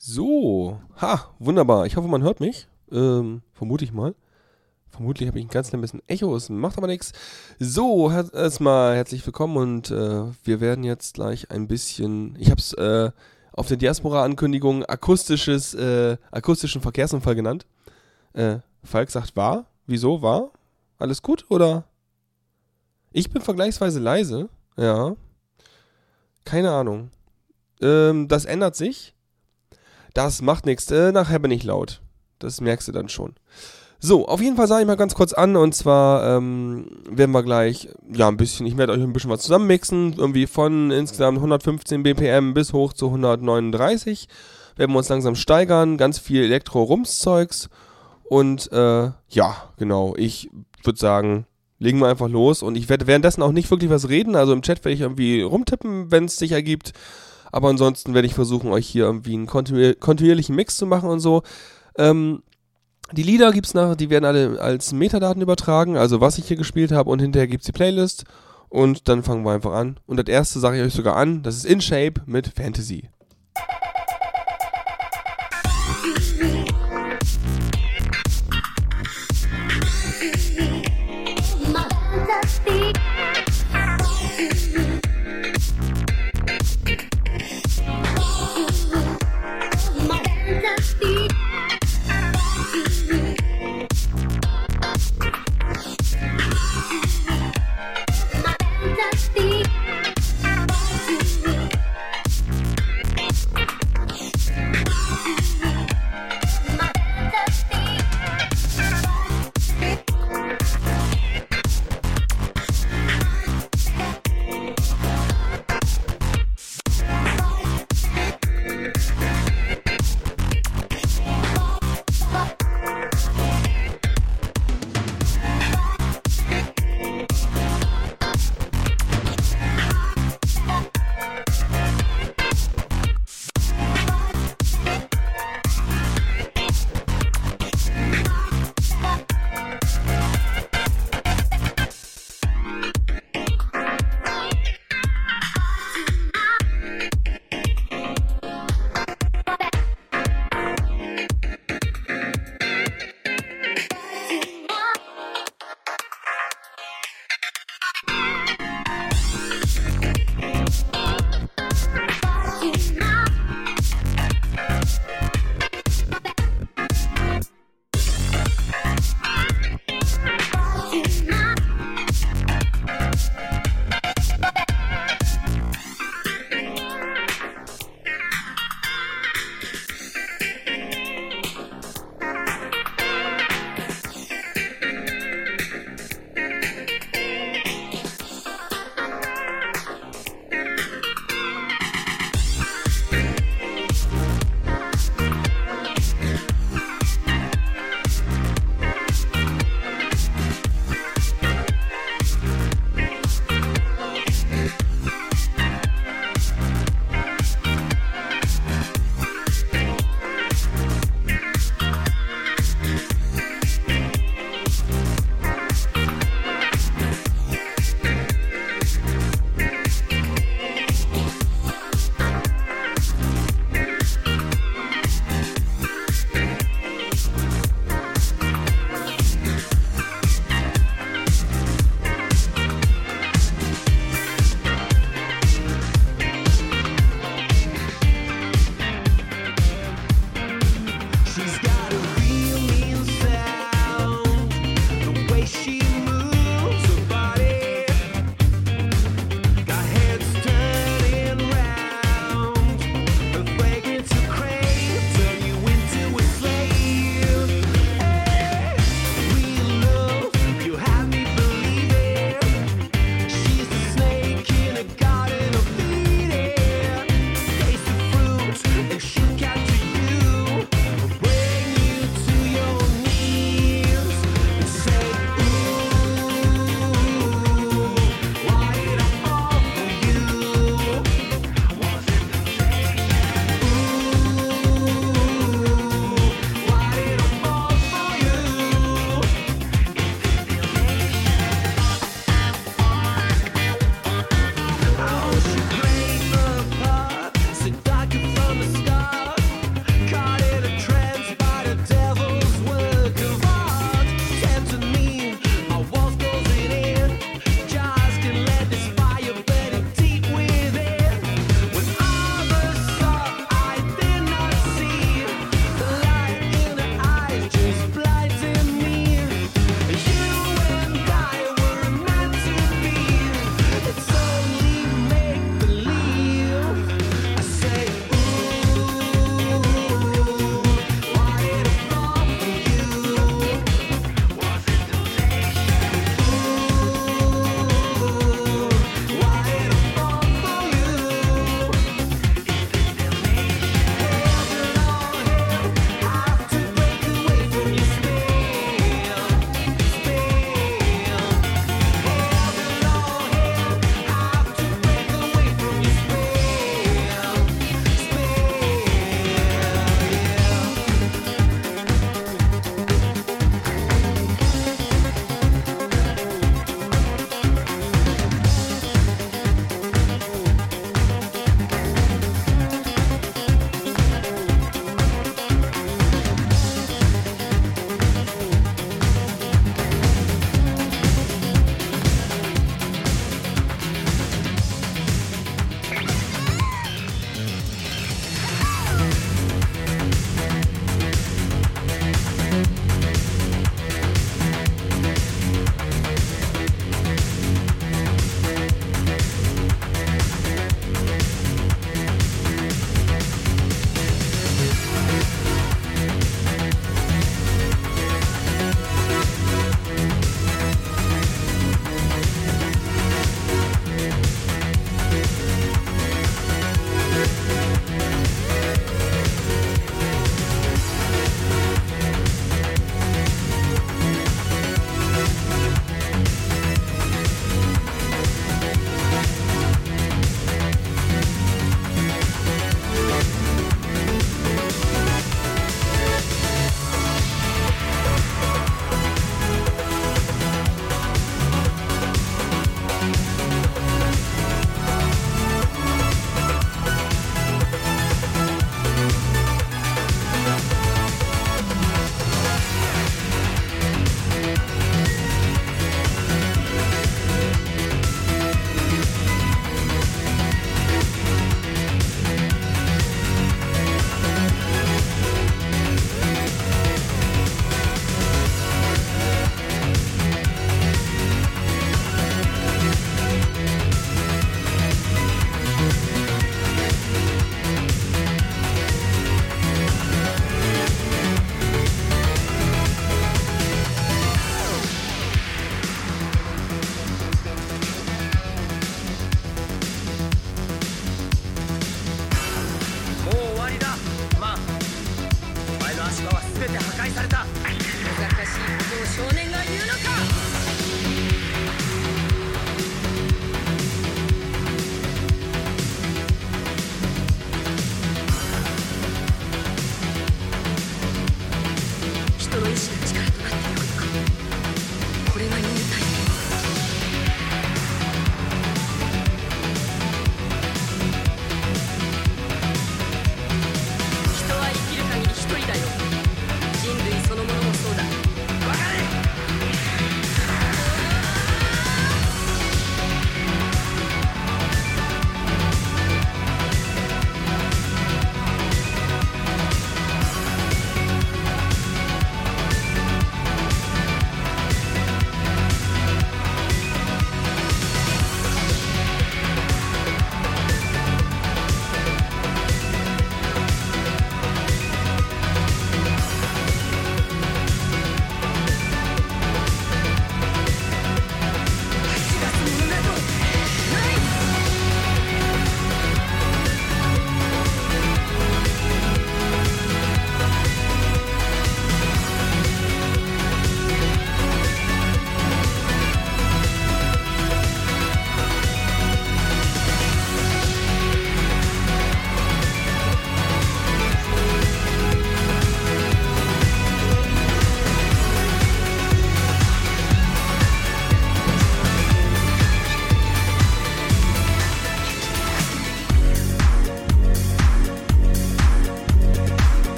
So, ha, wunderbar. Ich hoffe, man hört mich. Ähm, vermute ich mal. Vermutlich habe ich ein ganz klein bisschen Echo, es macht aber nichts. So, erstmal herzlich willkommen und äh, wir werden jetzt gleich ein bisschen, ich habe es äh, auf der Diaspora-Ankündigung akustisches, äh, akustischen Verkehrsunfall genannt. Äh, Falk sagt war. Wieso war? Alles gut oder? Ich bin vergleichsweise leise, ja. Keine Ahnung. Ähm, das ändert sich. Das macht nichts. Äh, nachher bin ich laut. Das merkst du dann schon. So, auf jeden Fall sage ich mal ganz kurz an und zwar ähm, werden wir gleich, ja, ein bisschen, ich werde euch ein bisschen was zusammenmixen, irgendwie von insgesamt 115 BPM bis hoch zu 139. Werden wir uns langsam steigern, ganz viel Elektro-Rums-Zeugs und äh, ja, genau, ich würde sagen, legen wir einfach los und ich werde währenddessen auch nicht wirklich was reden, also im Chat werde ich irgendwie rumtippen, wenn es sich ergibt. Aber ansonsten werde ich versuchen, euch hier irgendwie einen kontinuier kontinuierlichen Mix zu machen und so. Ähm, die Lieder gibt's nachher, die werden alle als Metadaten übertragen, also was ich hier gespielt habe und hinterher gibt's die Playlist und dann fangen wir einfach an. Und das erste sage ich euch sogar an, das ist In Shape mit Fantasy.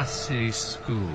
Classy School.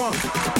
one.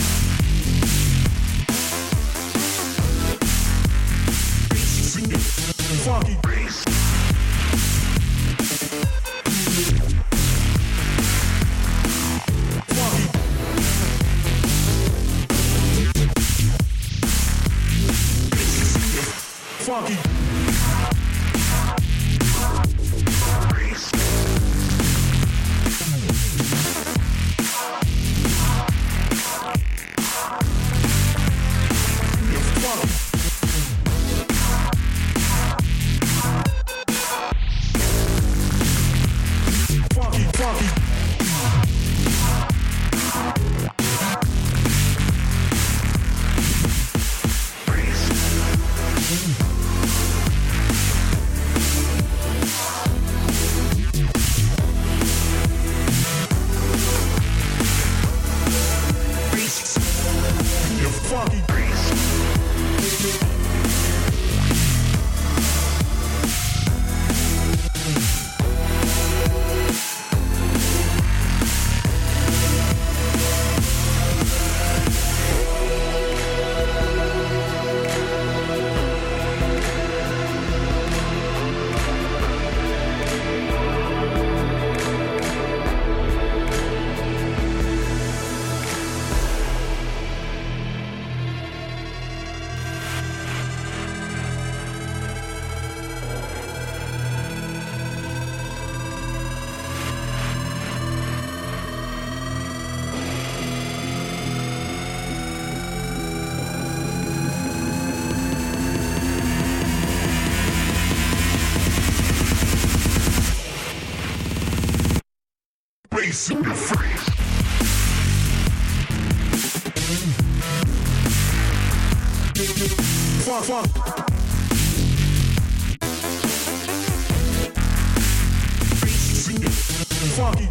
talking.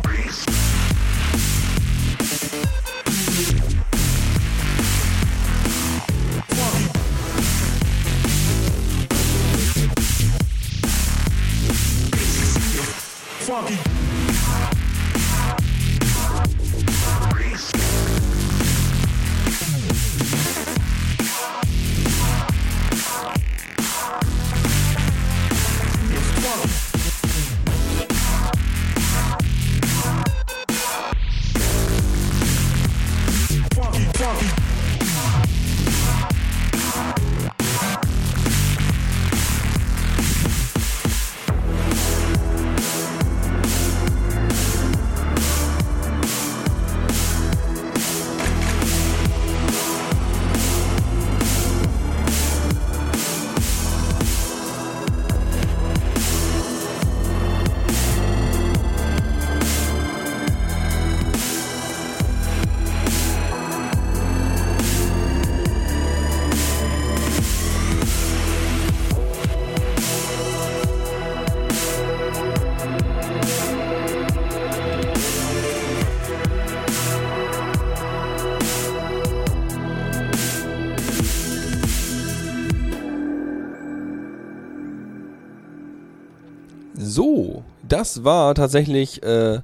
Das war tatsächlich äh,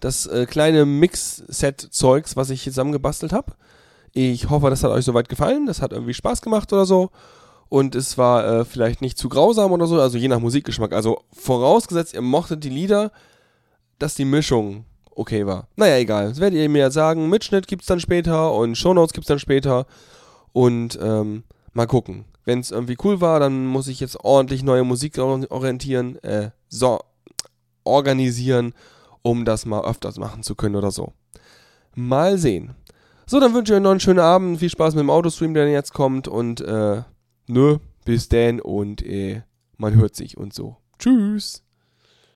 das äh, kleine Mix-Set-Zeugs, was ich zusammengebastelt habe. Ich hoffe, das hat euch soweit gefallen. Das hat irgendwie Spaß gemacht oder so. Und es war äh, vielleicht nicht zu grausam oder so, also je nach Musikgeschmack. Also vorausgesetzt, ihr mochtet die Lieder, dass die Mischung okay war. Naja, egal. Das werdet ihr mir sagen. Mitschnitt gibt's dann später und Shownotes gibt's dann später. Und ähm, mal gucken. Wenn es irgendwie cool war, dann muss ich jetzt ordentlich neue Musik orientieren, äh, so, organisieren, um das mal öfters machen zu können oder so. Mal sehen. So, dann wünsche ich euch noch einen schönen Abend. Viel Spaß mit dem Autostream, der jetzt kommt. Und, äh, nö, bis denn und, äh, man hört sich und so. Tschüss.